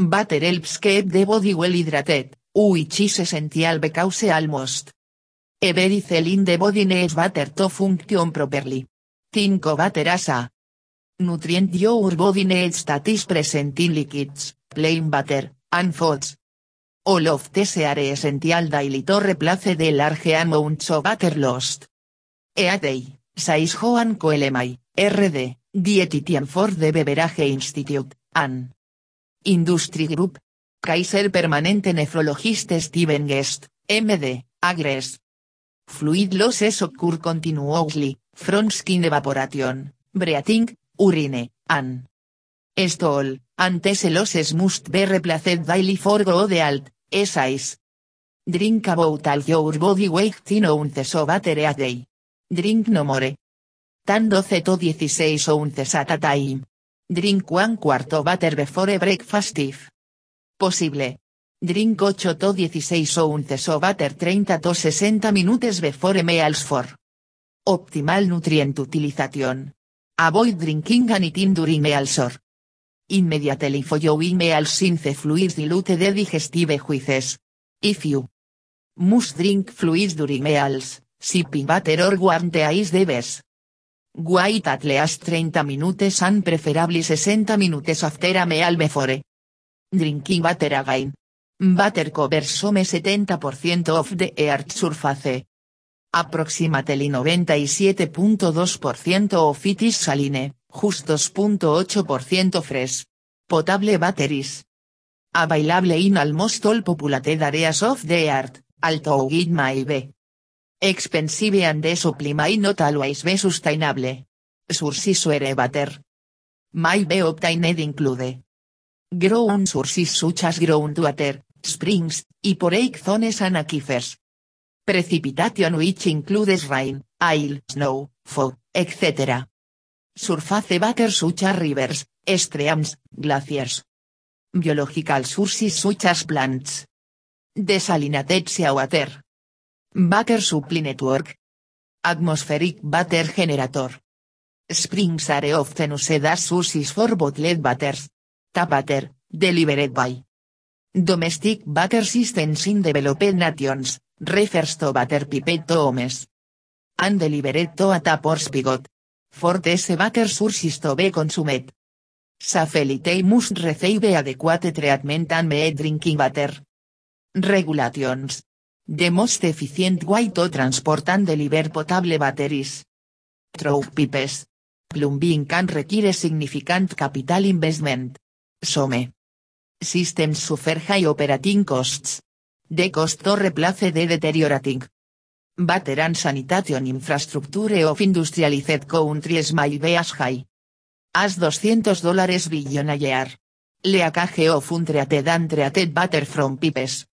Butter helps keep the body well hydrated, which is essential because almost every cell in the body needs butter to function properly. Think of butter as a nutrient your body needs that is present in liquids, plain butter, and foods. All of these are essential daily to replace the large amounts of butter lost. A day, says Joan Coelemi, RD, dietitian for the Beverage Institute, an Industry Group. Kaiser Permanente Nephrologist Steven Guest, MD, agres. Fluid losses occur continuously, from skin evaporation, breathing, urine, and stool, and these losses must be replaced daily for good health, size. Drink about all your body weight in ounces of water a day. Drink no more. Tan 12 to 16 ounces at a time. Drink one quart of water before breakfast if possible. Drink 8 to 16 ounces of water 30 to 60 minutes before meals for optimal nutrient utilization. Avoid drinking anything during meals or immediately following meals since fluids dilute the digestive juices. If you must drink fluids during meals, sipping water or warm tea is the best. Wait at least 30 minutes and preferably 60 minutes after a meal before drinking water again. Butter covers some 70% of the earth's surface. Approximately 97.2% of it is saline, just 2.8% fresh. Potable batteries. Available in almost all populated areas of the earth, although it may be expensive and the supply not always be sustainable. Sources where butter may be obtained include ground sources such as groundwater, springs, y porake zones and aquifers. Precipitation which includes rain, hail, snow, fog, etc. Surface water such as rivers, streams, glaciers. Biological sources such as plants. Desalinated seawater. Water supply network. Atmospheric water generator. Springs are often used as sources for bottled waters. Tap water, delivered by domestic water systems in developed nations, refers to water pipette homes. And delivered to a tap or spigot. For these water sources to be consumed. Safety must receive adequate treatment and be drinking water. Regulations. The most efficient way to transport and deliver potable batteries. Through pipes. Plumbing can require significant capital investment. Some systems suffer high operating costs. The cost to replace the deteriorating water and sanitation infrastructure of industrialized countries may be as high as 200 dólares billion a year. Leakage of untreated and treated from pipes.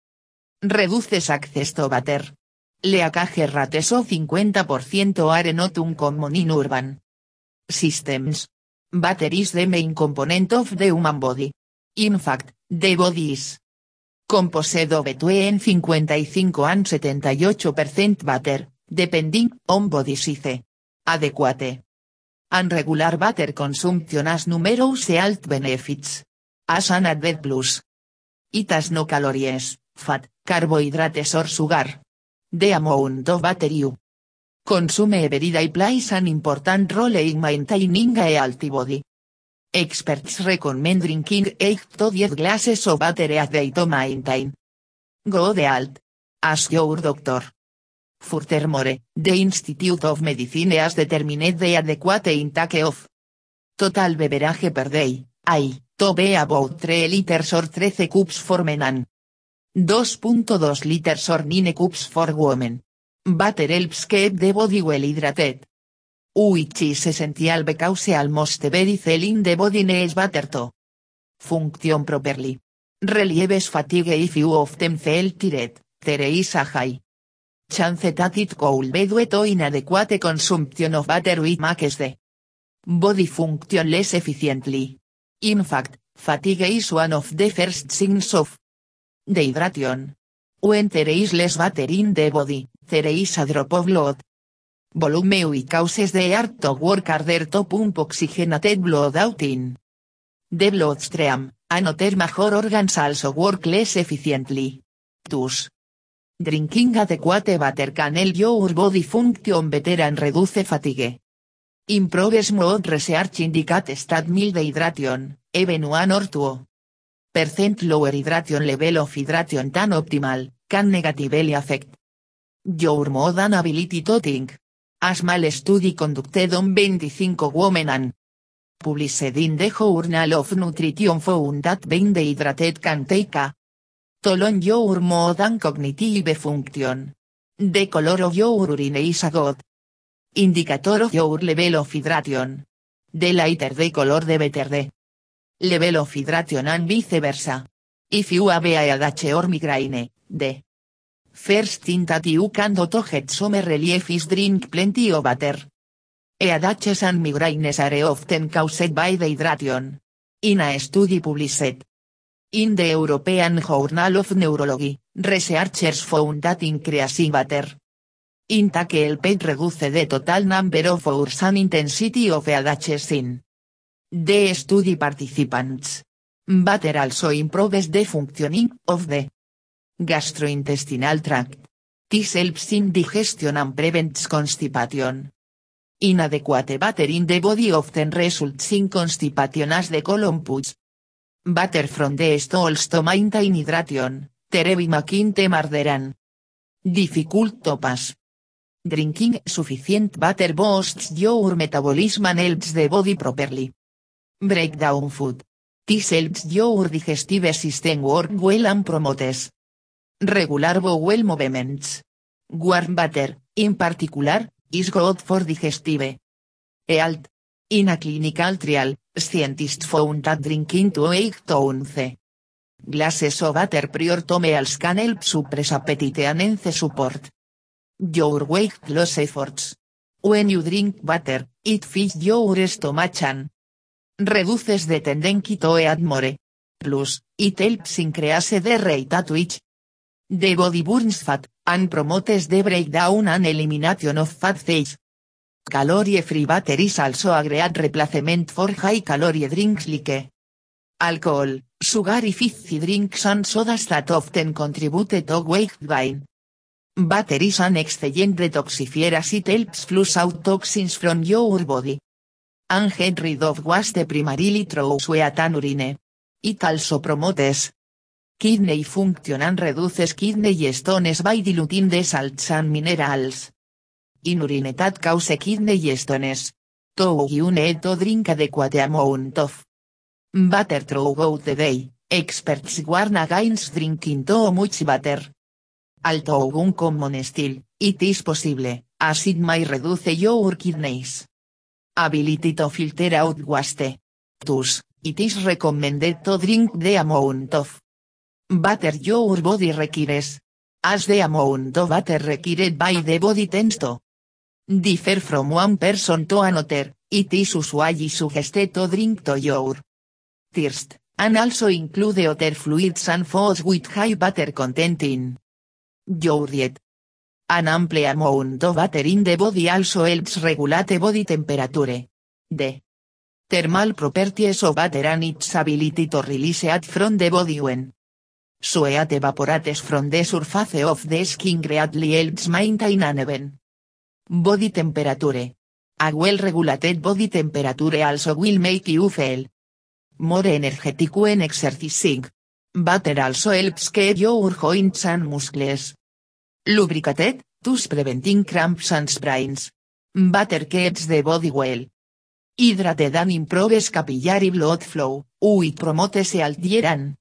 Reduces access to water. Leakage rates of 50% are not uncommon in urban systems. Water is the main component of the human body. In fact, the body is composed of between 55 and 78% water, depending on body size. Adequate and regular water consumption has numerous health benefits. As an added plus. It has no calories, fat, carbohydrates or sugar. The amount of you consume every day plays an important role in maintaining a healthy body. Experts recommend drinking 8 to 10 glasses of water a day to maintain good health. Ask your doctor. Furthermore, the Institute of Medicine has determined the adequate intake of total beverage per day, I, to be about 3 liters or 13 cups for men and 2.2 liters or 9 cups for women. Butter helps keep the body well hydrated. Which is essential because almost every cell in the body needs butter to function properly. Relieves fatigue if you often feel tired, there is a high chance that it could be due to inadequate consumption of butter which makes the body function less efficiently. In fact, fatigue is one of the first signs of dehydration. When there is less butter in the body, there is a drop of blood volume which causes the heart to work harder to pump oxygenated blood out in the bloodstream, Anoter major organs also work less efficiently. Tus. Drinking adequate water can help your body function better and reduce fatigue. Improves mode research indicate stat mild hydration, even one or two. Percent lower hydration level of hydration than optimal, can negatively affect your mood and ability to think. A small study conducted on 25 women and published in the Journal of Nutrition found that being dehydrated can take a toll on your mood and cognitive function. The color of your urine is a good indicator of your level of hydration. The lighter the color the better the level of hydration and vice versa. If you have a headache or migraine, the first thing that you can do to get some relief is drink plenty of water. Headaches and migraines are often caused by dehydration. In a study published in the European Journal of Neurology, researchers found that increasing water intake helped reduce the total number of hours and intensity of headaches in the study participants. Water also improves the functioning of the gastrointestinal tract. This helps in digestion and prevents constipation. Inadequate water in the body often results in constipation as the colon puts Water from the stools to maintain hydration, Terebi McKinte Marderan. Difficult to pass. Drinking sufficient water boosts your metabolism and helps the body properly. Break down food. This helps your digestive system work well and promotes regular bowel movements. Warm water, in particular, is good for digestive health. In a clinical trial, scientists found that drinking to 8 to 11 glasses of water prior to meals can help suppress appetite and enhance support your weight loss efforts. When you drink water, it fills your stomach and reduces the tendency to eat more. Plus, it helps increase the rate at which the body burns fat, and promotes the breakdown and elimination of fat cells. Calorie-free water is also a great replacement for high-calorie drinks like alcohol, sugar fizzy drinks and sodas that often contribute to weight gain. Water is an excellent detoxifier as it helps flush out toxins from your body. And get of waste primarily through urine. It also promotes kidney function and reduces kidney stones by diluting the salts and minerals in urine that cause kidney stones. To you need to drink adequate amount of water throughout the day, experts warn against drinking too much water. Although un common still, it is possible, as it may reduce your kidneys ability to filter out waste. Thus, it is recommended to drink the amount of water your body requires. As the amount of water required by the body tends to differ from one person to another, it is usually suggested to drink to your thirst, and also include other fluids and foods with high water content in your diet. An ample amount of water in the body also helps regulate body temperature. The thermal properties of water and its ability to release heat from the body when sweat evaporates from the surface of the skin greatly helps maintain an even Body temperature. A well-regulated body temperature also will make you feel more energetic when exercising. Butter also helps keep your joints and muscles lubricated, thus preventing cramps and sprains. Butter keeps the body well hydrated and improves capillary blood flow, which promotes healthier and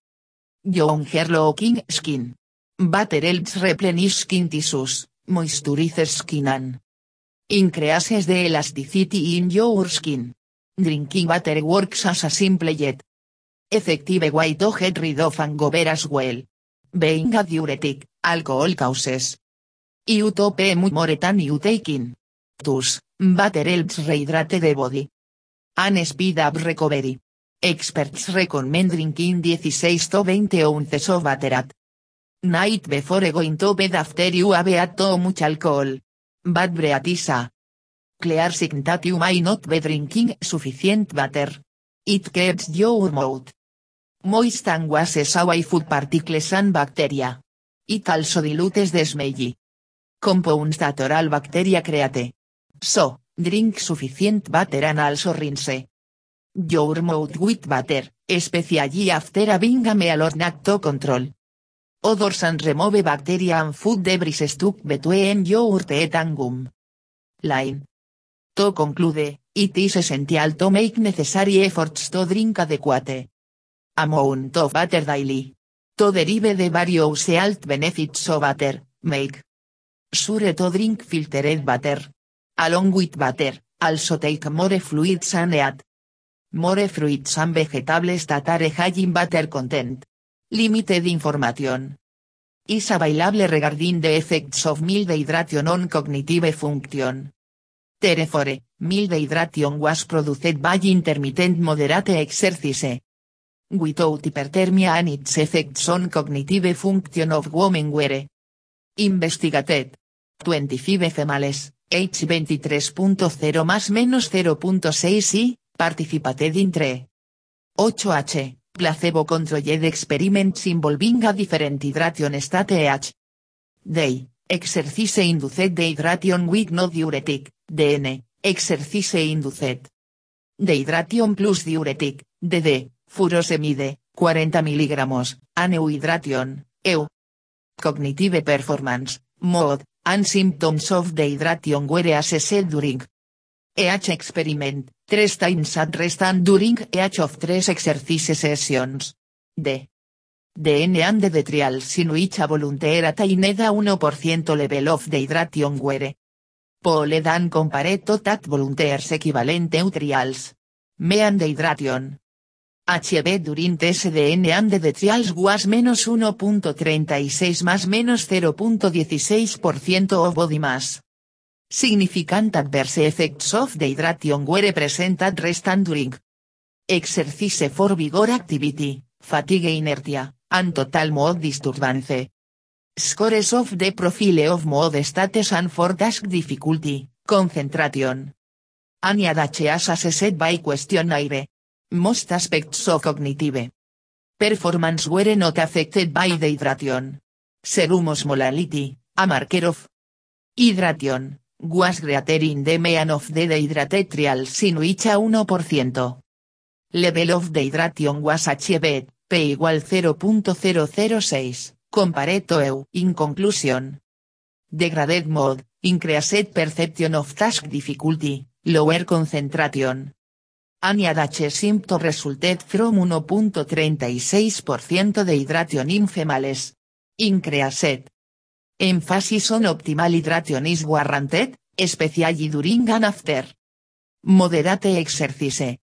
younger looking skin. Butter helps replenish skin tissues, moisturizes skin and Increases the elasticity in your skin. Drinking water works as a simple yet effective way to get rid of hangover as well. Being a diuretic, alcohol causes you to pay more than taking. Thus, water rehydrate the body. And speed up recovery. Experts recommend drinking 16 to 20 ounces of water at night before going to bed after you have had too much alcohol. Bad breatisa. Clear sign that you may not be drinking sufficient water. It keeps your mouth moist and gases away food particles and bacteria. It also dilutes the smell. Compounds that oral bacteria create. So, drink sufficient water and also rinse. Your mouth with water, especially after having a meal or snack to control. Odors and remove bacteria and food debris stuck between your teeth and gum. Line. To conclude, it is essential to make necessary efforts to drink adequate amount of water daily. To derive the various health benefits of water, make sure to drink filtered water. Along with water, also take more fluids and eat more fruits and vegetables that are high in water content. Limited information is available regarding the effects of mild hydration on cognitive function. Therefore, mild hydration was produced by intermittent moderate exercise. Without hyperthermia and its effects on cognitive function of women were investigated. 25 females, H 23.0 más menos 0.6 y, participated in 3. 8H, placebo controlled experiments involving a different hydration state H. Day, exercise induced dehydration with no diuretic, DN, exercise induced. Dehydration plus diuretic, DD, furosemide, 40 mg, aneuhydration, EU. Cognitive performance, MOD, and symptoms of dehydration were assessed during EH experiment, 3 times at rest and during EH of 3 exercise sessions. D. DN and the trials in which a volunteer attained a 1% level of dehydration were. Pooled and compared to that volunteers equivalent trials. Mean dehydration. HB during TSDN and the trials was menos 1.36 más menos 0.16% of body mass. Significant adverse effects of dehydration were presented rest and during exercise for vigor activity, fatigue inertia, and total mode disturbance. Scores of the profile of mode status and for task difficulty, concentration. Anya as assessed by questionnaire. Most aspects of cognitive performance were not affected by dehydration. Serum osmolality, a marker of hydration, was greater in the mean of the dehydrated trials in which a 1%. Level of dehydration was achieved, P igual 0.006, compared to EU. In conclusion. Degraded mode, increased perception of task difficulty, lower concentration, Aniadache symptom resulted from 1.36% de hydration in females. Increased. Emphasis on optimal hydration is warranted, especially during and after. Moderate exercise.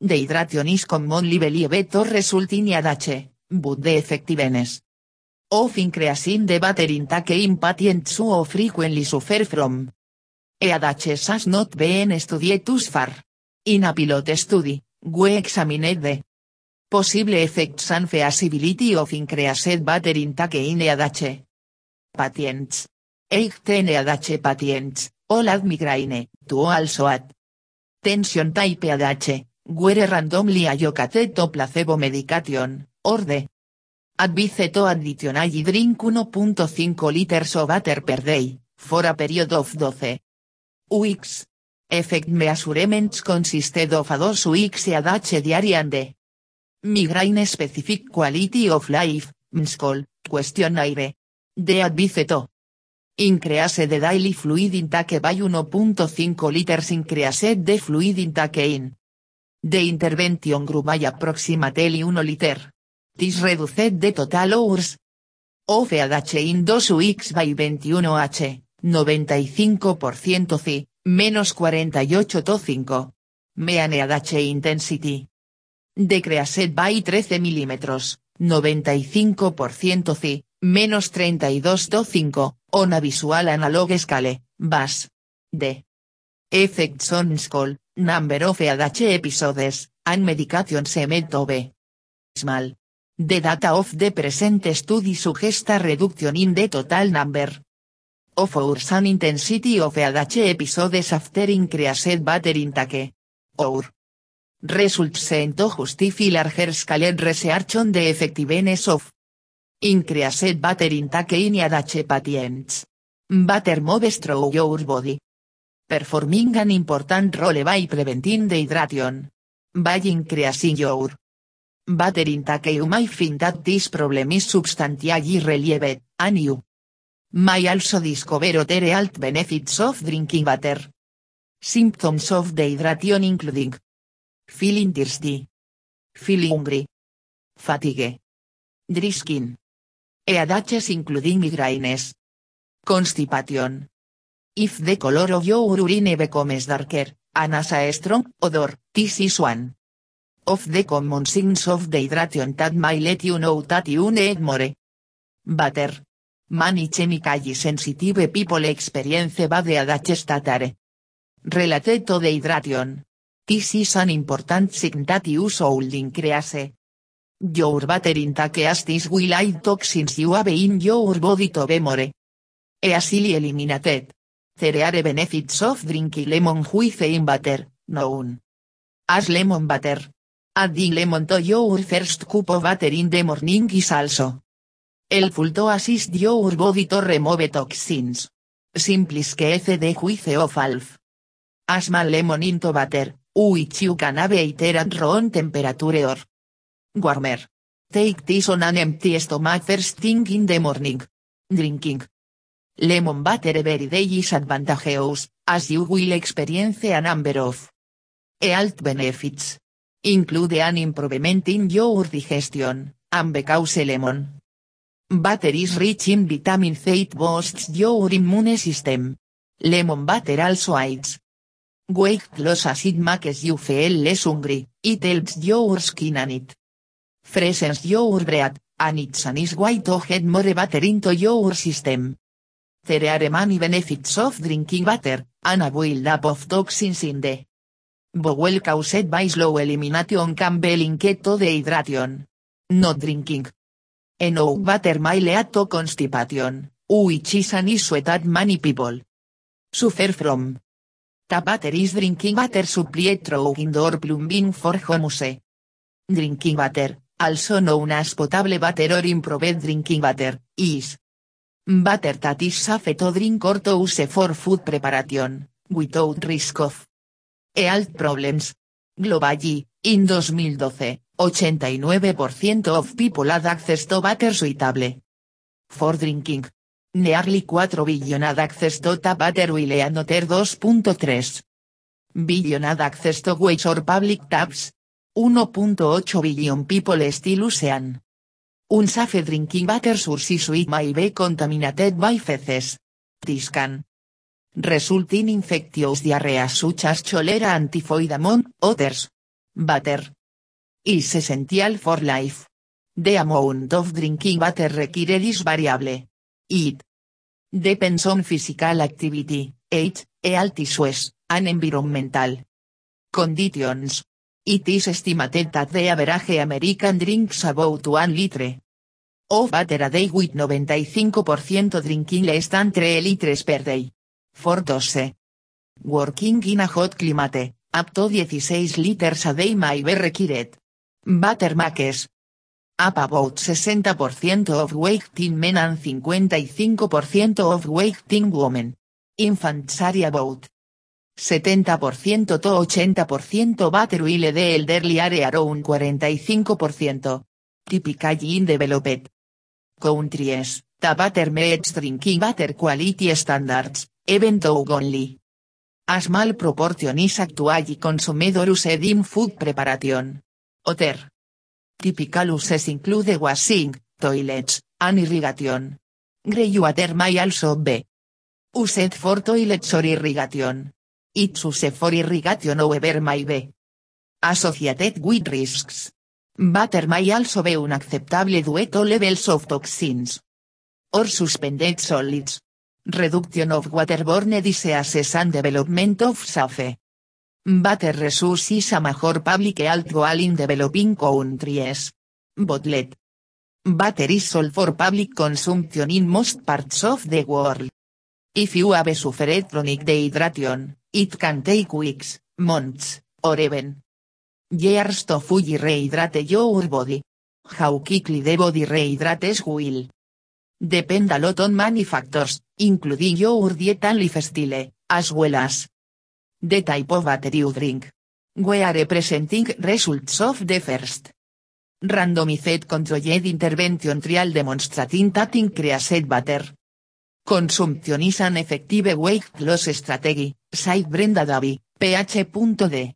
Dehydration is commonly believed to result in adache, but the effectiveness of increasing the water intake in patients who frequently suffer from EADH has not been studied thus far. In a pilot study, we examined the possible effects and feasibility of increased battery intake in EADH patients. 18 EADH patients, all had migraine, to also add tension type EADH, were randomly allocated to placebo medication, or the advised to additionally drink 1.5 liters of water per day, for a period of 12 weeks. Effect measurements consisted of a dos weeks EADH diary and the migraine specific quality of life, MSCOL, questionnaire. De advice to increase the daily fluid intake by 1.5 liters increase the fluid intake in the intervention group by approximately 1 liter. This reduced the total hours of EADH in 2 weeks by 21h, 95% C, menos 48 to 5. Meaneadache intensity. Decreased by 13 mm, 95% C, menos 32 to 5, on a visual analog scale, BAS. D. Effects on skull, number of EADH episodes, and medication semet B. Small. The data of the present study suggest a reduction in the total number of hours and intensity of EADH episodes after increased battery intake. Our results to justify larger scale research on the effectiveness of increased butter intake in adache patients. Butter moves through your body. Performing an important role by preventing dehydration. By increasing your butter intake you may find that this problem is substantially relieved, and you may also discover other health benefits of drinking butter. Symptoms of dehydration including feeling thirsty, feeling hungry, fatigue, dry skin, headaches including migraines, constipation. If the color of your urine becomes darker, and strong odor, this is one of the common signs of dehydration that may let you know that you need more butter. Many chemically sensitive people experience bad are related to dehydration. This is an important sign that you should increase your butter intake as this will aid toxins you have in your body to be more easily eliminated. There are benefits of drinking lemon with in butter, known as lemon butter. Adding lemon to your first cup of in the morning is also helpful to assist your body to remove toxins. Simpliske the juice of alf. A small lemon into butter, which you can have at room temperature or warmer. Take this on an empty stomach first thing in the morning. Drinking lemon butter every day is advantageous, as you will experience a number of health benefits. Include an improvement in your digestion, and because lemon butter is rich in vitamin C it boosts your immune system. Lemon butter also aids weight loss as it makes you feel less hungry, it helps your skin and it freshens your breath, and it's a nice way to get more butter into your system. There are many benefits of drinking butter, and a build-up of toxins in the bowel caused by slow elimination can be linked to dehydration. Not drinking enough butter may lead to constipation, which is an issue that many people suffer from. The butter is drinking butter supplied through indoor plumbing for homes. Drinking butter, also known as potable butter or improved drinking butter, is butter that is safe to drink or to use for food preparation, without risk of health problems. Globally, in 2012, 89% of people had access to butter suitable for drinking. Nearly 4 billion had access to tap butter will another 2.3 billion had access to waste or public taps. 1.8 billion people still use an unsafe drinking butter source it may be contaminated by feces. This can result in infectious diarrhea such as cholera and typhoid among others. Is essential for life. The amount of drinking butter required is variable. It depends on physical activity, age, health issues, and environmental conditions. It is estimated that the average American drinks about 1 litre of butter a day with 95% drinking less than 3 liters per day. For those working in a hot climate, up to 16 liters a day may be required. Butter makes up about 60% of weighting men and 55% of weighting women. Infants are about 70% to 80% butter will the elderly are around 45%. Typically in developed countries, the butter meets drinking butter quality standards, even though only a small proportion is actually consumed or used in food preparation. Other Typical uses include washing, toilets, and irrigation. Greywater may also be used for toilets or irrigation. Its use for irrigation however may be associated with risks. Butter may also be unacceptable due to levels of toxins or suspended solids. Reduction of waterborne diseases and development of safe Butter resource is a major public health goal in developing countries. Botlet. Butter is sold for public consumption in most parts of the world. If you have suffered chronic dehydration, it can take weeks, months, or even Years to fully rehydrate your body. How quickly the body rehydrates will. Depend a lot on many factors, including your diet and lifestyle, as well as the type of water you drink. We are representing results of the first randomized controlled intervention trial demonstrating that increased water consumption is an effective weight loss strategy, said Brenda Davy, PH.D.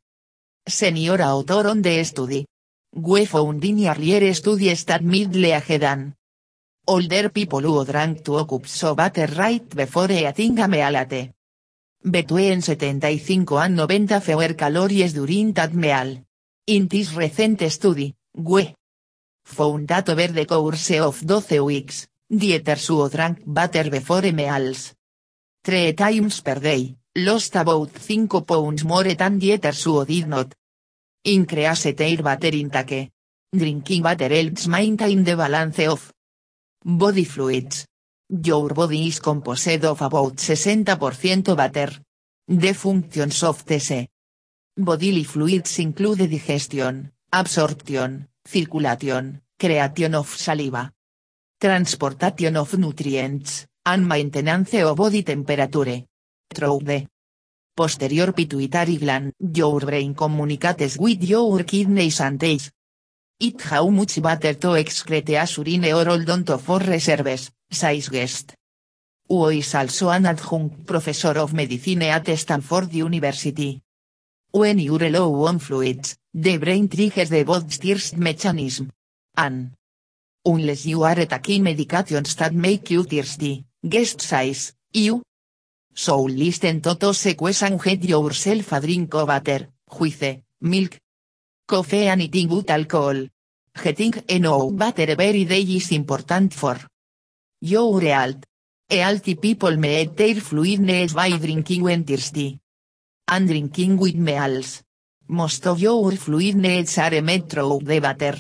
Senior author on the study. We found in earlier studies that middle-aged and older people who drank two cups of water right before eating a meal between 75 and 90 fewer calories during that meal. In this recent study, we found that over the course of 12 weeks, dieters who drank butter before meals three times per day, lost about 5 pounds more than dieters who did not increase their butter intake. Drinking butter helps maintain the balance of body fluids. Your body is composed of about 60% butter. The functions of TC. Bodily fluids include digestion, absorption, circulation, creation of saliva, transportation of nutrients, and maintenance of body temperature. Through the posterior pituitary gland, your brain communicates with your kidneys and eyes. It how much butter to excrete as urine or oldonto for reserves, says guest. Who is also an adjunct professor of medicine at Stanford University. When you're low on fluids, the brain triggers the body's thirst mechanism. And unless you are taking medications that make you thirsty, guest says, you. So listen to those and get yourself a drink of water, juice, milk, coffee and eating good alcohol. Getting enough water every day is important for your health. Healthy people may their fluid needs by drinking when thirsty. And drinking with meals. Most of your fluid needs are met through the water.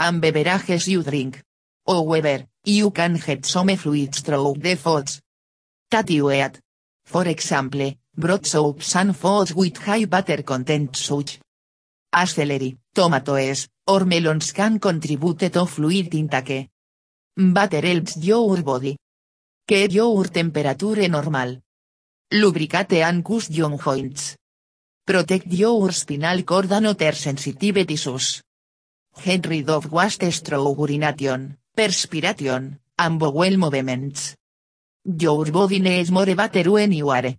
And beverages you drink. However, you can get some fluids through the foods that you eat. For example, broth soups and foods with high butter content such as celery, tomatoes, or melons can contribute to fluid intake. Butter helps your body Keep your temperature normal. Lubricate and cushion joints. Protect your spinal cord and other sensitive tissues. Get rid of waste through urination, perspiration, and movements. Your body needs more water when you are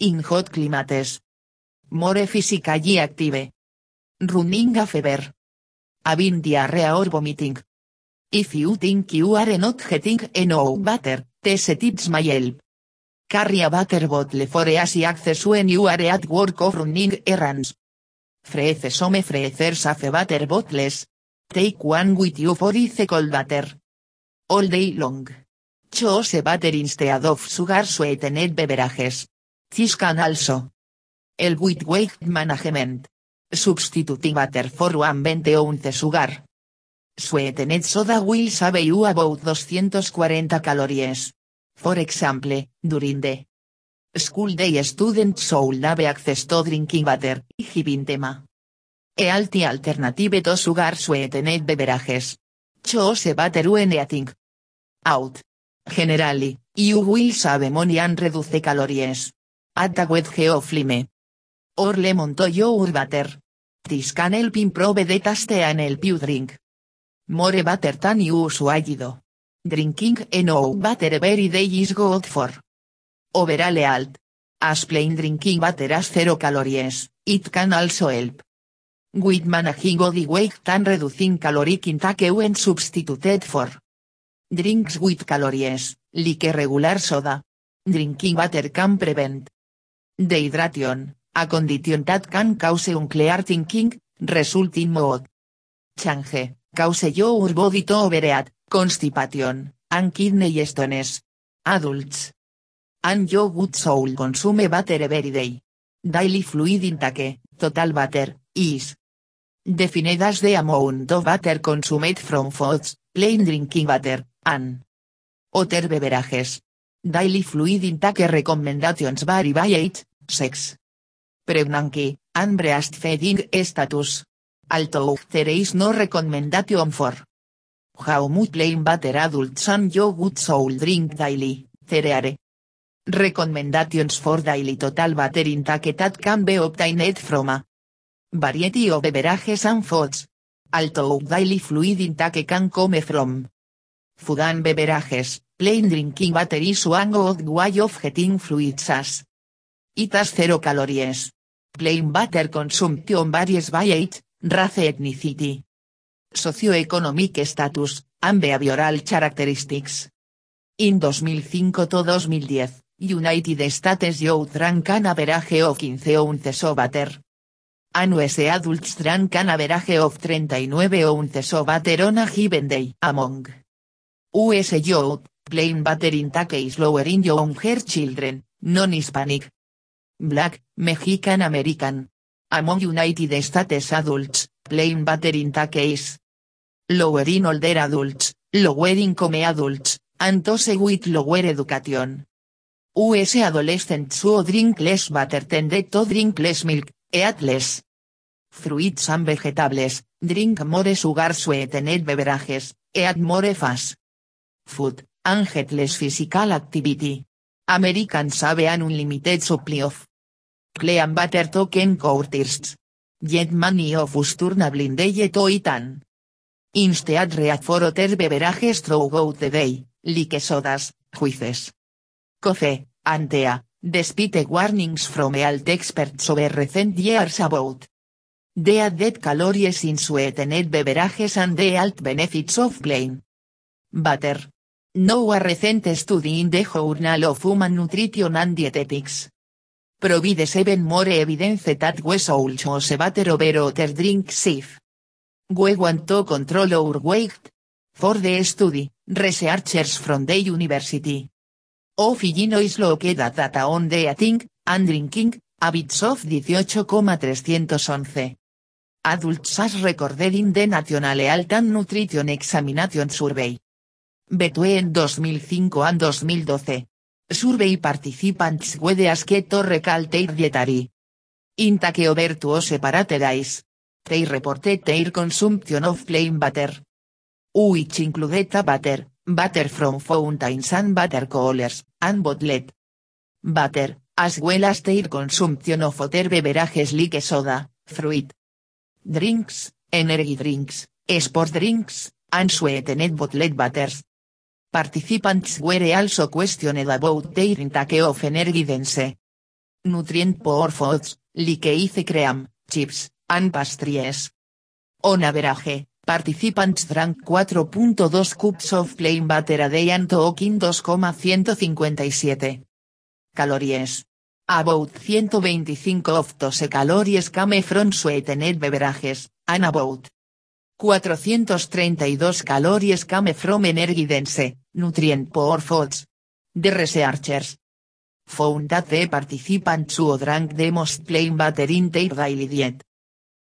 in hot climates. More physically active. Running a fever. Having diarrhea or vomiting. If you think you are not getting enough water, These tips may help. Carry a water bottle for easy access when you are at work or running errands. Freeze some freezers of water bottles. Take one with you for ice cold water. All day long. Choose water instead of sugar sweetened beverages. This can also help with weight management. Substituting water for 120 ounce sugar. Sweetened soda will save you about 240 calories. For example, during the school day students should have access to drinking water, giving them a healthy alternative to sugar sweetened beverages. Choose water when eating out. Generally, you will save money and reduce calories. Add a wet geoflime. Or lemon to your water. This can help improve the taste and help you drink more water than you usually Drinking enough water every day is good for. Overall health. As plain drinking water has zero calories, it can also help. With managing body weight and reducing caloric intake when substituted for. Drinks with calories, like regular soda. Drinking water can prevent. Dehydration, a condition that can cause unclear thinking, resulting mood. Change, cause your body to overeat, constipation, and kidney stones. Adults. And you would soul consume water every day. Daily fluid intake, total water, is defined as the amount of water consumed from foods, plain drinking water, and other beverages. Daily fluid intake recommendations vary by age, sex, pregnancy, and breastfeeding status. Although there is no recommendation for. How much plain butter adults and yogurt should drink daily, there are recommendations for daily total butter intake that can be obtained from a variety of beverages and foods. Although daily fluid intake can come from. Food beverages, plain drinking butter is one good way of getting fluids as. It has zero calories. Plain butter consumption varies by age, race ethnicity, socioeconomic status, and behavioral characteristics. In 2005 to 2010, United States Youth drank an average of 15 ounces of butter. An US adults drank an average of 39 ounces of butter on a given day. Among US youth, plain butter intake is lower in younger children, non-Hispanic, Black, Mexican American. Among United States adults, plain butter intake is lower in older adults, lower income adults, and those with lower education. US adolescents who drink less butter tended to drink less milk, eat less fruits and vegetables, drink more sugar sweetened beverages, eat more fast food, and less physical activity. Americans have an unlimited supply of clean butter token courtists. Yet many of us turn a blind eye to it and instead react for other beverages throughout the day, like sodas, juices, coffee, and tea, despite warnings from health experts over recent years about the added calories in sweetened beverages and the health benefits of plain butter. No a recent study in the Journal of Human Nutrition and Dietetics provide seven more evidence that we should choose butter over other drinks if we want to control our weight. For the study, researchers from the University of Illinois looked at data on the eating and drinking habits of 18,311 adults as recorded in the National Health and Nutrition Examination Survey. Between 2005 and 2012. Survey participants were asked to recall their dietary intake over two separate days. They reported their consumption of plain butter. Which included butter, butter from fountains and butter coolers, and bottled butter, as well as their consumption of other beverages like soda, fruit drinks, energy drinks, sport drinks, and sweetened bottled butters. Participants were also questioned about their intake of energy dense nutrient poor foods, like ice cream, chips, and pastries. On average, participants drank 4.2 cups of plain butter a day and talking 2,157 calories. About 125 of those calories came from sweetened beverages, and about 432 calories came from energy dense, nutrient poor foods. The researchers. Found that the participants who drank the most plain butter in their daily diet.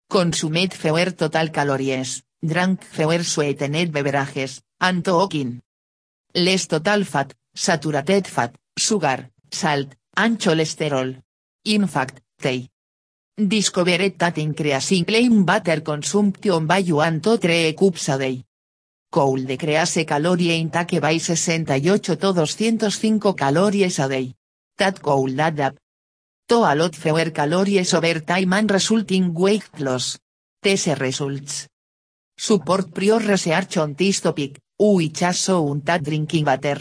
Consumed fewer total calories, drank fewer sweetened beverages, and talking less total fat, saturated fat, sugar, salt, and cholesterol. In fact, they discovered that increasing plain butter consumption by one to three cups a day could decrease calorie intake by 68 to 205 calories a day. That could add up to a lot fewer calories over time and resulting weight loss. These results support prior research on this topic, which has shown that drinking butter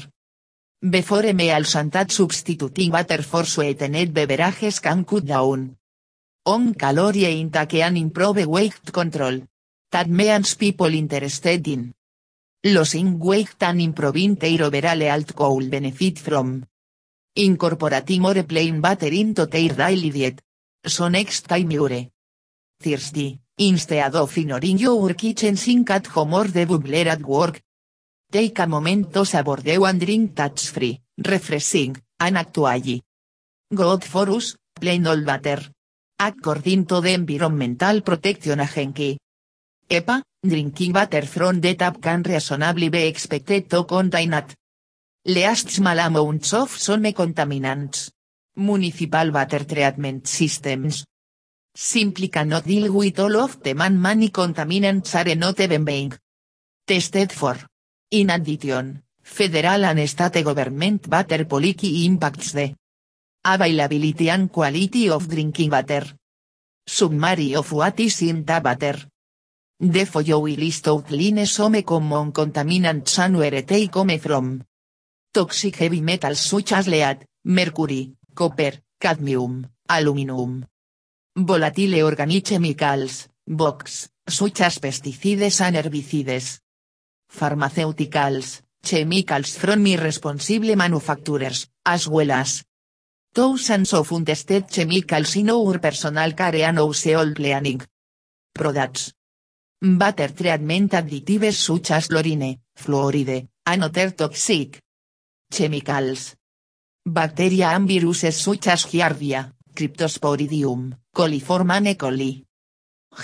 before meals and that substituting butter for sweetened beverages can cut down on calorie intake and improve weight control. That means people interested in and improving their overall health could benefit from incorporating more plain butter into their daily diet. So next time you're thirsty, instead of ignoring your kitchen sink at home or the bubbler at work, take a moment to savor the one drink that's free, refreshing, and actually good for us, plain old butter. According to the Environmental Protection Agency. EPA, drinking butter from the tap can reasonably be expected to contain at least small amounts of some contaminants. Municipal water treatment systems simply cannot deal with all of the man-many contaminants are not even being tested for. In addition, federal and state government water policy impacts the availability and quality of drinking water. Summary of what is in the water. The following list outlines some common contaminants and where come from. Toxic heavy metals such as lead, mercury, copper, cadmium, aluminum. Volatile organic chemicals, box, such as pesticides and herbicides. Pharmaceuticals, chemicals from irresponsible manufacturers, as well as thousands of untested chemicals in our personal care and household cleaning products. Water treatment additives such as chlorine, fluoride, and other toxic chemicals. Bacteria and viruses such as Giardia, Cryptosporidium, coliform and E. coli.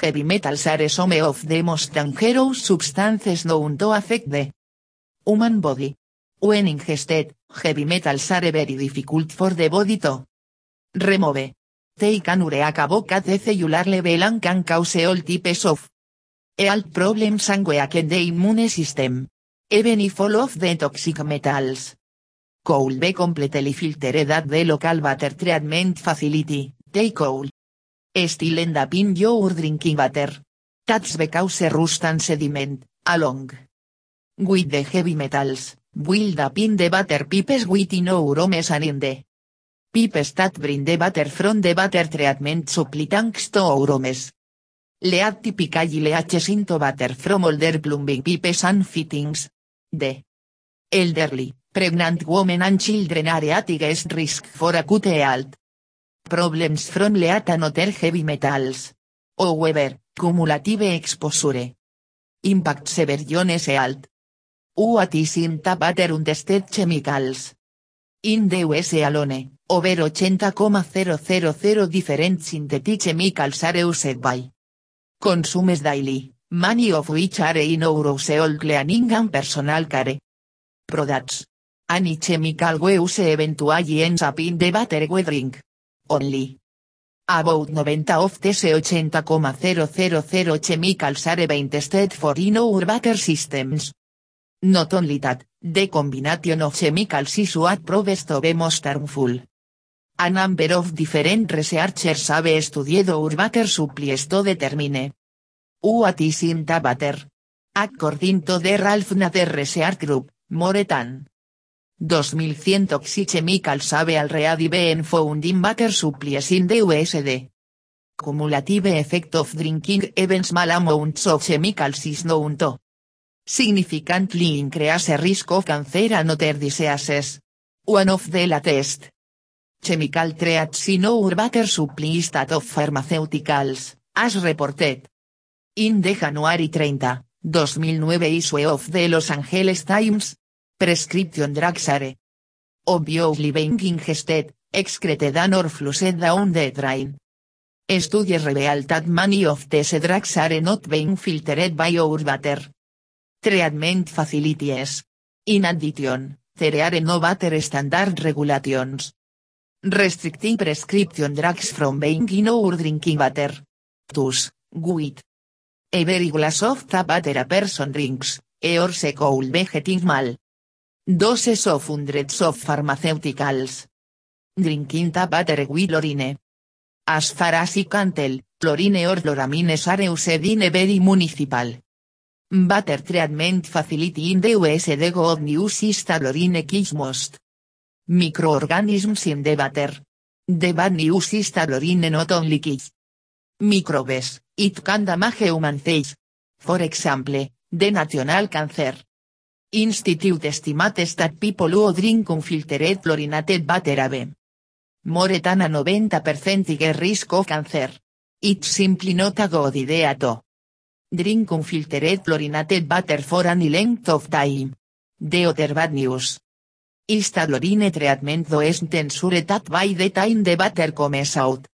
Heavy metals are some of the most dangerous substances known to affect the human body. When ingested, heavy metals are very difficult for the body to remove. They can wreak havoc at cellular level and can cause all types of health problems and weaken the immune system. Even if all of the toxic metals. Could be completely filtered at the local water treatment facility, they could still end up in your drinking water. That's because rust and sediment, along. With the heavy metals, build up in the water pipes within our homes and in the pipes that bring the water from the water treatment supply tanks to our homes. Lead typically leaches into water from older plumbing pipes and fittings. The elderly, pregnant women and children are at highest risk for acute health problems from lead and heavy metals. However, cumulative exposure impact severiones health. What is in chemicals? In the US alone, over 80,000 different synthetic chemicals are used by consumes daily, many of which are in our household cleaning and personal care products. Any chemical we use eventually ends up in the water we drink. Only. About 90 of these 80,000 chemicals are tested for in our water systems. Not only that, the combination of chemicals is what proves to be most harmful. A number of different researchers have studied our water supplies to determine what is in the water. According Ralph Nader Research Group, more than 2100 toxic chemicals have already been found in water supplies in the USD. Cumulative effect of drinking even small amounts of chemicals is known to significantly increase risk of cancer and other diseases. One of the latest chemical threats in our water supply is that of pharmaceuticals, as reported in the January 30, 2009 issue of the Los Angeles Times. Prescription drugs are obviously being ingested, excreted and or flushed down the drain. Studies reveal that many of these drugs are not being filtered by our water treatment facilities. In addition, there are no water standard regulations restricting prescription drugs from being in our drinking water. Thus, with every glass of water a person drinks, eors could be getting mal. Doses of hundreds of pharmaceuticals. Drinking the water with chlorine. As far as I can tell, chlorine or chloramines are used in a very municipal water treatment facility in the USD God news is chlorine kills most microorganisms in the water. The bad news is the chlorine not only kills microbes, it can damage human cells. For example, the National Cancer Institute estimates that people who drink unfiltered chlorinated water have more than a 90% higher risk of cancer. It's simply not a good idea to drink unfiltered chlorinated water for any length of time. The other bad news is that treatment that by the time the water comes out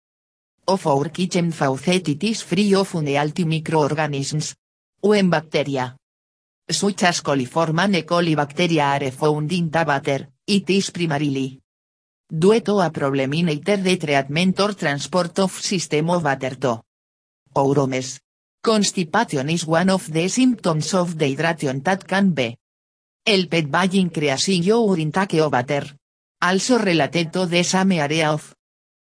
of our kitchen faucet it is free of unhealthy microorganisms. When bacteria such as coliform and E. coli bacteria are found in the water, it is primarily due to a problem in either the treatment or transport of system of to. Ouromes. Constipation is one of the symptoms of dehydration that can be. El pet by increasing your intake of water. Also related to the same area of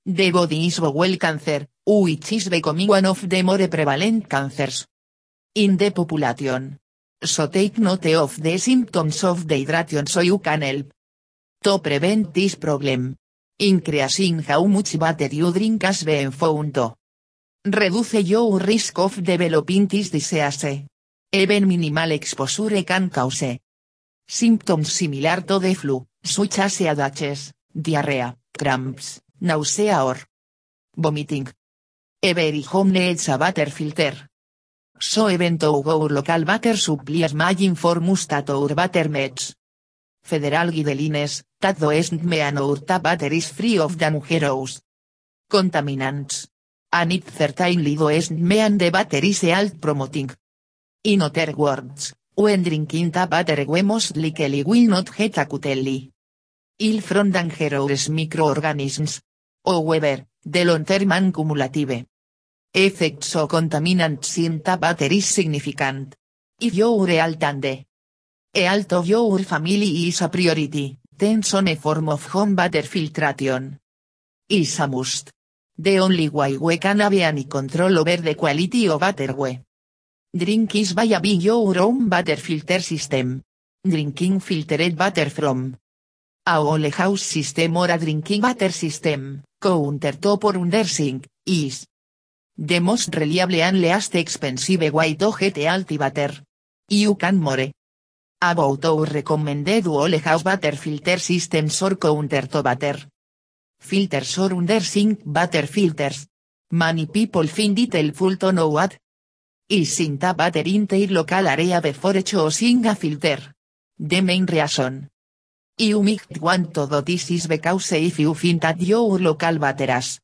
the body is bowel cancer, which is becoming one of the more prevalent cancers in the population. So take note of the symptoms of dehydration so you can help to prevent this problem. Increasing how much water you drink has been found to reduce your risk of developing this disease. Even minimal exposure can cause symptoms similar to the flu, such as headaches, diarrhea, cramps, nausea or vomiting. Every home needs a water filter. So even to our local water supplies may inform us that our water meets federal guidelines, that doesn't mean our tap water is free of dangerous contaminants. And it certainly doesn't mean the water is health promoting. In other words, when drinking tap water we most likely will not get acutely ill from dangerous microorganisms. However, the long-term cumulative effects of contaminants in tap water is significant. If your health and the health of your family is a priority, then some form of home water filtration is a must. The only way we can have any control over the quality of water we drink is by having your own water filter system. Drinking filtered water from a whole house system or a drinking water system, counter to por undersink, is the most reliable and least expensive way to get healthy water. You can more about our recommended whole house water filter systems or counter to water filters or undersink water filters. Many people find it helpful to know what is in in their local area before choosing a filter. The main reason you might want to do this is because if you find that your local water has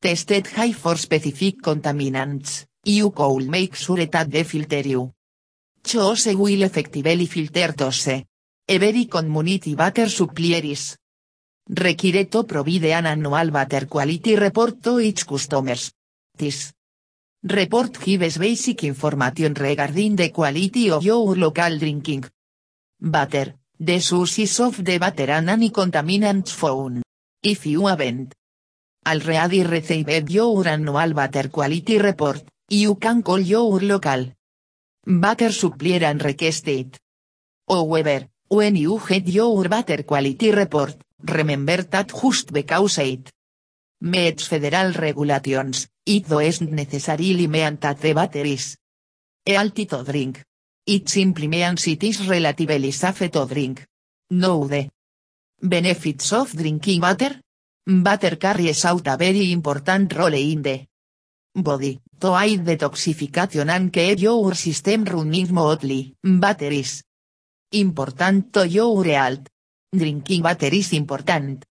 tested high for specific contaminants, you could make sure that the filter you choose will effectively filter those. Every community water supplier Requiere to provide an annual water quality report to each customers. This report gives basic information regarding the quality of your local drinking water, the sources of the water and any contaminants found. If you haven't already received your annual water quality report, you can call your local water supplier and request it. However, when you get your water quality report, Remember that just because it meets federal regulations, it doesn't necessarily mean that the water is healthy to drink. It simply means it relatively safe to drink. Know the benefits of drinking water? Water carries out a very important role in the body, to aid detoxification and keep your system running smoothly. Water is important to your health. Drinking water is important.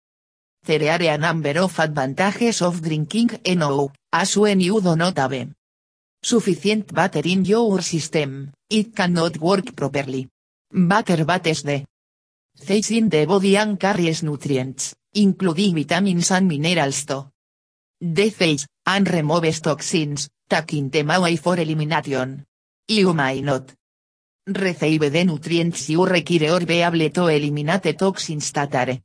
There are a number of advantages of drinking NO, as when you do not have sufficient water in your system, it cannot work properly. Water bates the cells in the body and carries nutrients, including vitamins and minerals to the cells, and removes toxins, taking them away for elimination. You may not receive the nutrients you require or be able to eliminate toxins that are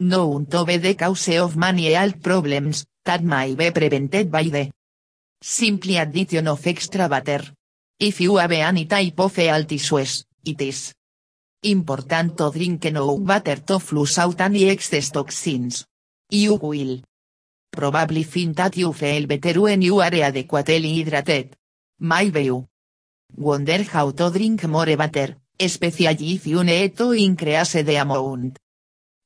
known to be the cause of many health problems, that may be prevented by the simple addition of extra water. If you have any type of health issues, it is important to drink enough water to flush out any excess toxins. You will probably find that you feel better when you are adequately hydrated. Maybe you Wonder how to drink more water, especially if you need to increase the amount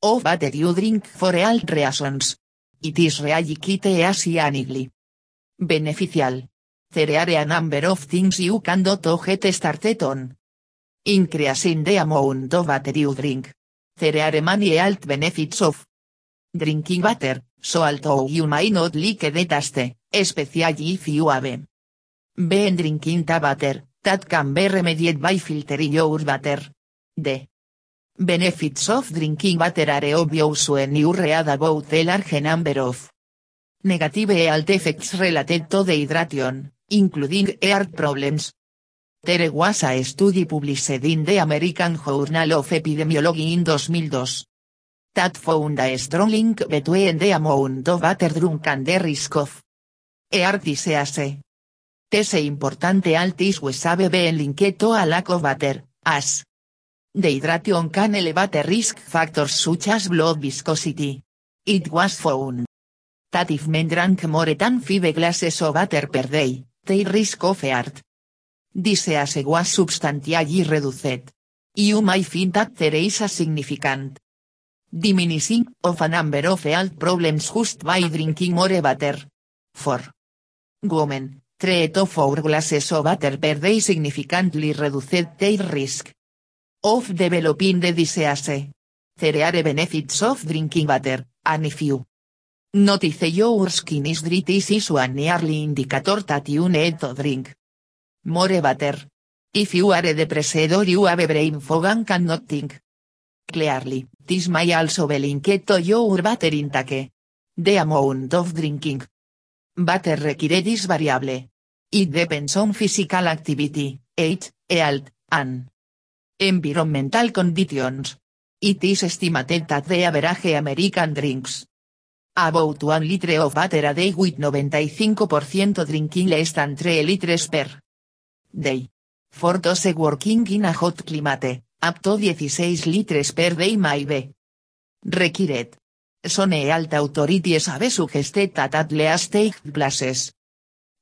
of you drink for health reasons. It is really quite easy and beneficial. There are a number of things you can do to get started on increasing the amount of water you drink. There are many health benefits of drinking water, so although you might not like the taste, especially if you have been drinking the water, that can be remedied by filtering your water. The Benefits of drinking water are obvious when you read about a large number of negative health effects related to dehydration, including heart problems. There was a study published in the American Journal of Epidemiology in 2002 that found a strong link between the amount of water drunk and the risk of heart disease. A lack of water, as dehydration can elevate risk factors such as blood viscosity. It was found that if men drank more than 5 glasses of water per day, their risk of heart disease was substantially reduced. You may find that there is a significant diminishing of a number of health problems just by drinking more water. For women, three to four glasses of water per day significantly reduced their risk of developing the disease. There are benefits of drinking water, and if you notice your skin is dry this is one early indicator that you need to drink more water. If you are depressed or you have brain fog and cannot think clearly, this may also be linked to your water intake. The amount of drinking water required is variable. It depends on physical activity, age, health, and environmental conditions. It is estimated that the average American drinks about 1 liter of water a day with 95% drinking less than 3 liters per day. For those working in a hot climate, up to 16 liters per day may be required. Some health authorities have suggested that at least take places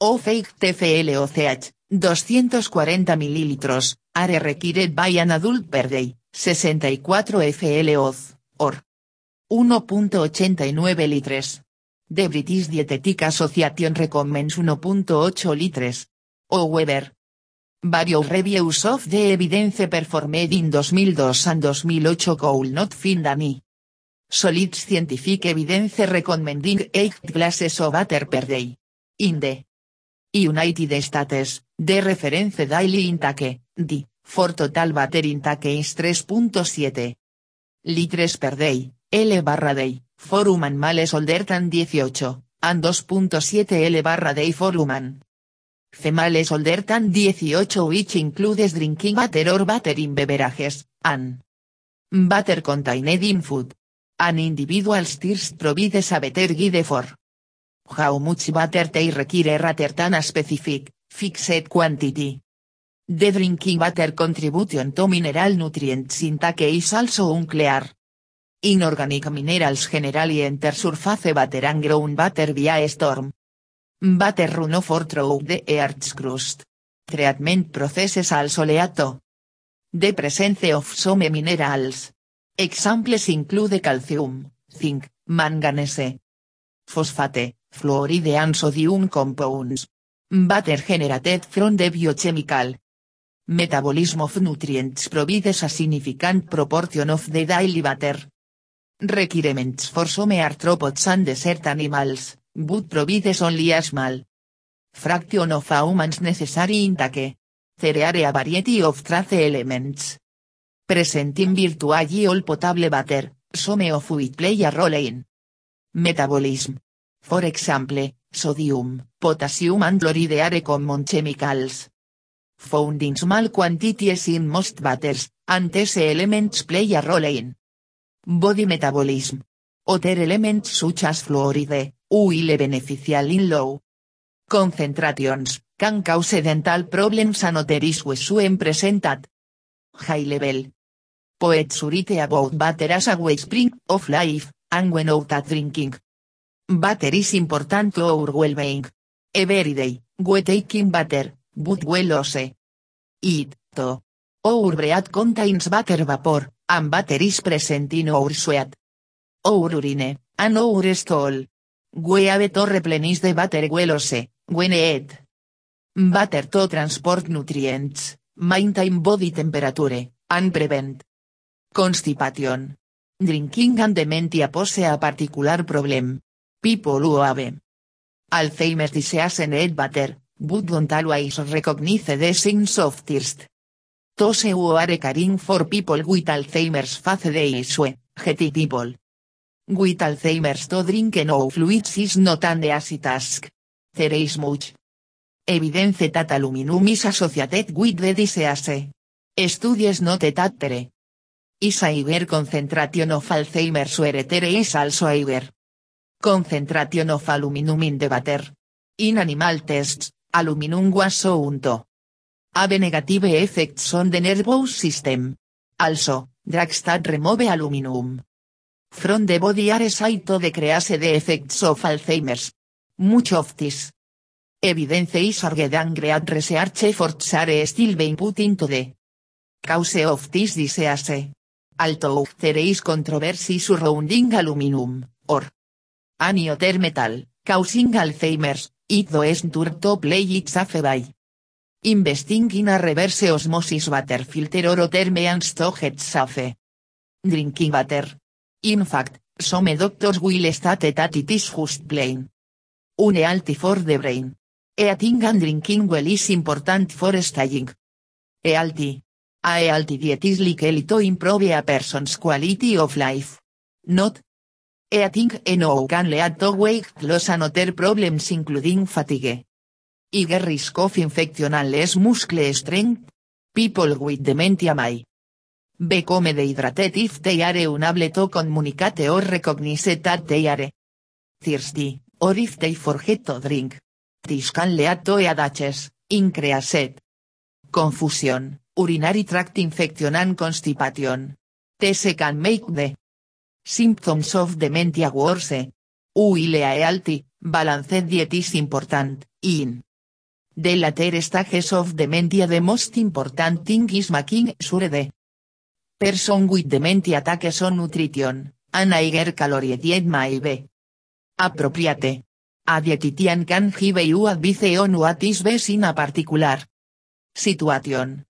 of TFLOCH, 240 mililitros, are required by an adult per day, 64 FLOZ, or 1.89 litres. The British Dietetic Association recommends 1.8 litres. However, various reviews of the evidence performed in 2002 and 2008 could not find any solid scientific evidence recommending 8 glasses of water per day. In the United States, the reference daily intake, D, for total water intake is 3.7 litres per day, L barra day, for human males older than 18, and 2.7 L barra day for human females older than 18 which includes drinking water or water in beverages, and water contained in food. An individual thirst provides a better guide for. How much water they require rather than a specific, fixed quantity. The drinking water contribution to mineral nutrients intake is also unclear. Inorganic minerals generally enter surface water and groundwater via storm. Water runoff or through the earth's crust. Treatment processes also lead to the presence of some minerals. Examples include calcium, zinc, manganese, phosphate, fluoride and sodium compounds. Water generated from the biochemical. Metabolism of nutrients provides a significant proportion of the daily water requirements for some arthropods and desert animals, but provides only a small fraction of a human's necessary intake. There are a variety of trace elements. Present in virtually all potable water, some of which play a role in metabolism. For example, sodium, potassium and chloride are common chemicals. Found in small quantities in most waters, and these elements play a role in body metabolism. Other elements such as fluoride, will beneficial in low concentrations, can cause dental problems and other issues when presented high level. Poets write about water as a wellspring of life, and when out at drinking. Water is important to our well-being. Every day, we taking water, but we lose it, to. Our breath contains water vapor, and water is present in our sweat. Our urine, and our stool. We have to replenish the water we lose, when. Water to transport nutrients, maintain body temperature, and prevent constipation. Drinking and dementia pose a particular problem. People who have Alzheimer's disease need water, but don't always recognize the signs of thirst. Tose u are caring for people with Alzheimer's face the issue, getty people. With Alzheimer's to drink no fluids is not an easy task. There is much evidence that aluminum is associated with the disease. Studies note that there is a higher concentration of Alzheimer's where there is also higher concentration of aluminum in the water. In animal tests, aluminum was shown to have negative effects on the nervous system. Also, drugs that remove aluminum from the body are said to decrease the effects of Alzheimer's. Much of this evidence is argued and great research efforts are still being put into the cause of this disease. Although there is controversy surrounding aluminum, or other metal, causing Alzheimer's, it does turn to play its safe by investing in a reverse osmosis water filter or other means to safe drinking water. In fact, some doctors will state that it is just plain unhealthy for the brain. Eating and drinking well is important for staying healthy. A healthy diet is likely to improve a person's quality of life. Not eating enough can lead to weight loss and other problems including fatigue. Higher risk of infection and less muscle strength. People with dementia may become dehydrated if they are unable to communicate or recognize that they are thirsty, or if they forget to drink. This can lead to headaches, increased confusion, urinary tract infection and constipation. This can make the symptoms of dementia worse. Healthy, balanced diet is important, in the later stages of dementia the most important thing is making sure the person with dementia takes on nutrition, and calorie diet may be appropriate. A dietitian can give you advice on what is best in a particular situation.